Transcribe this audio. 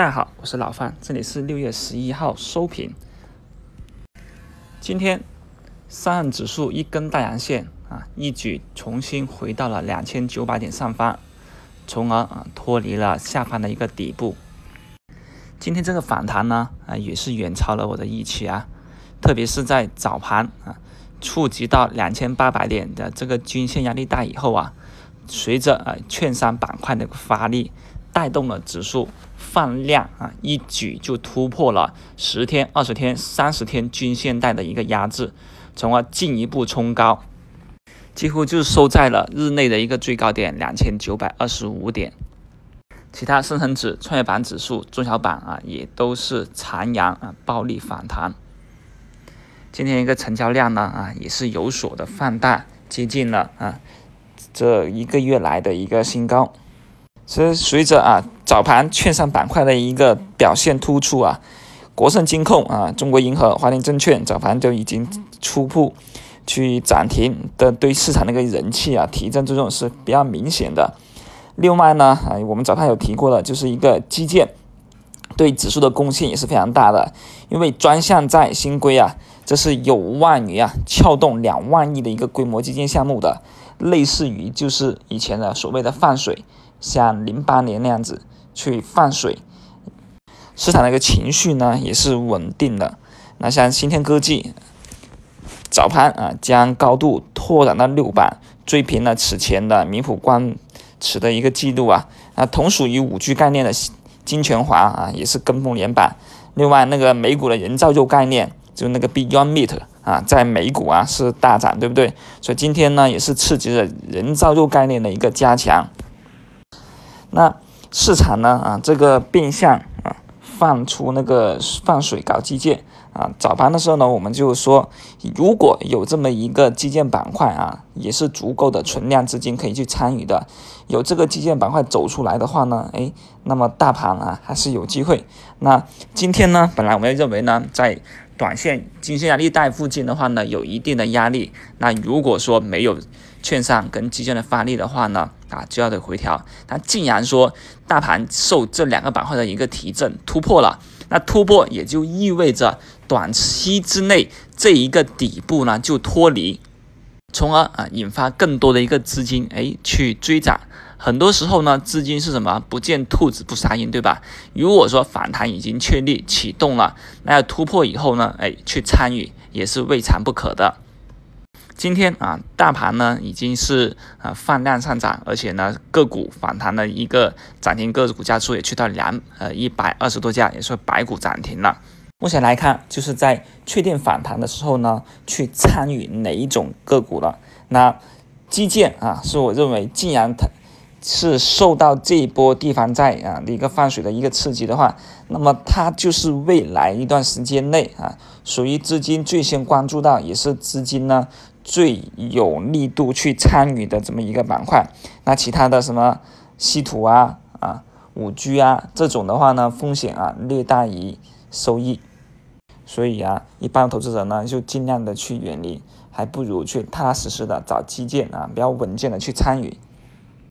大家好，我是老范，这里是六月十一号收评。今天上证指数一根大阳线啊，一举重新回到了两千九百点上方，从而啊脱离了下方的一个底部。今天这个反弹呢啊也是远超了我的预期啊，特别是在早盘啊触及到两千八百点的这个均线压力带以后啊，随着啊券商板块的发力。带动了指数放量啊，一举就突破了十天、二十天、三十天均线带的一个压制，从而进一步冲高，几乎就收在了日内的一个最高点两千九百二十五点。其他深成指、创业板指数、中小板啊，也都是长阳啊，暴力反弹。今天一个成交量呢啊，也是有所的放大，接近了啊这一个月来的一个新高。其实随着啊早盘券商板块的一个表现突出啊，国盛金控啊、中国银河、华联证券早盘就已经初步去涨停的，对市场那个人气啊提振作用是比较明显的。另外呢啊，我们早盘有提过的，就是一个基建对指数的贡献也是非常大的，因为专项债新规啊，这是有望于啊撬动两万亿的一个规模基建项目的，类似于就是以前的所谓的放水。像零八年那样子去放水，市场的一个情绪呢也是稳定的。那像新天科技早盘啊将高度拓展到六板，追平了此前的明普光尺的一个记录啊。那同属于五 G 概念的金泉华啊也是跟风连板。另外那个美股的人造肉概念，就那个 Beyond Meat 啊，在美股啊是大涨，对不对？所以今天呢也是刺激了人造肉概念的一个加强。那市场呢？啊，这个变相啊放出那个放水搞基建啊。早盘的时候呢，我们就说，如果有这么一个基建板块啊，也是足够的存量资金可以去参与的。有这个基建板块走出来的话呢，哎，那么大盘啊还是有机会。那今天呢，本来我们认为呢，在短线均线压力带附近的话呢，有一定的压力。那如果说没有券商跟基建的发力的话呢，啊就要得回调。那既然说大盘受这两个板块的一个提振突破了，那突破也就意味着短期之内这一个底部呢就脱离，从而啊引发更多的一个资金哎去追涨。很多时候呢，资金是什么？不见兔子不撒鹰，对吧？如果说反弹已经确立启动了，那要突破以后呢，哎，去参与也是未尝不可的。今天啊，大盘呢已经是啊放量上涨，而且呢个股反弹的一个涨停个股家数也去到两呃一百二十多家，也是白股涨停了。目前来看，就是在确定反弹的时候呢，去参与哪一种个股了？那基建啊，是我认为既然它。是受到这一波地方债啊的一个放水的一个刺激的话，那么它就是未来一段时间内啊，属于资金最先关注到，也是资金呢最有力度去参与的这么一个板块。那其他的什么稀土啊啊五 G 啊这种的话呢，风险啊略大于收益，所以啊，一般投资者呢就尽量的去远离，还不如去踏踏实实的找基建啊比较稳健的去参与。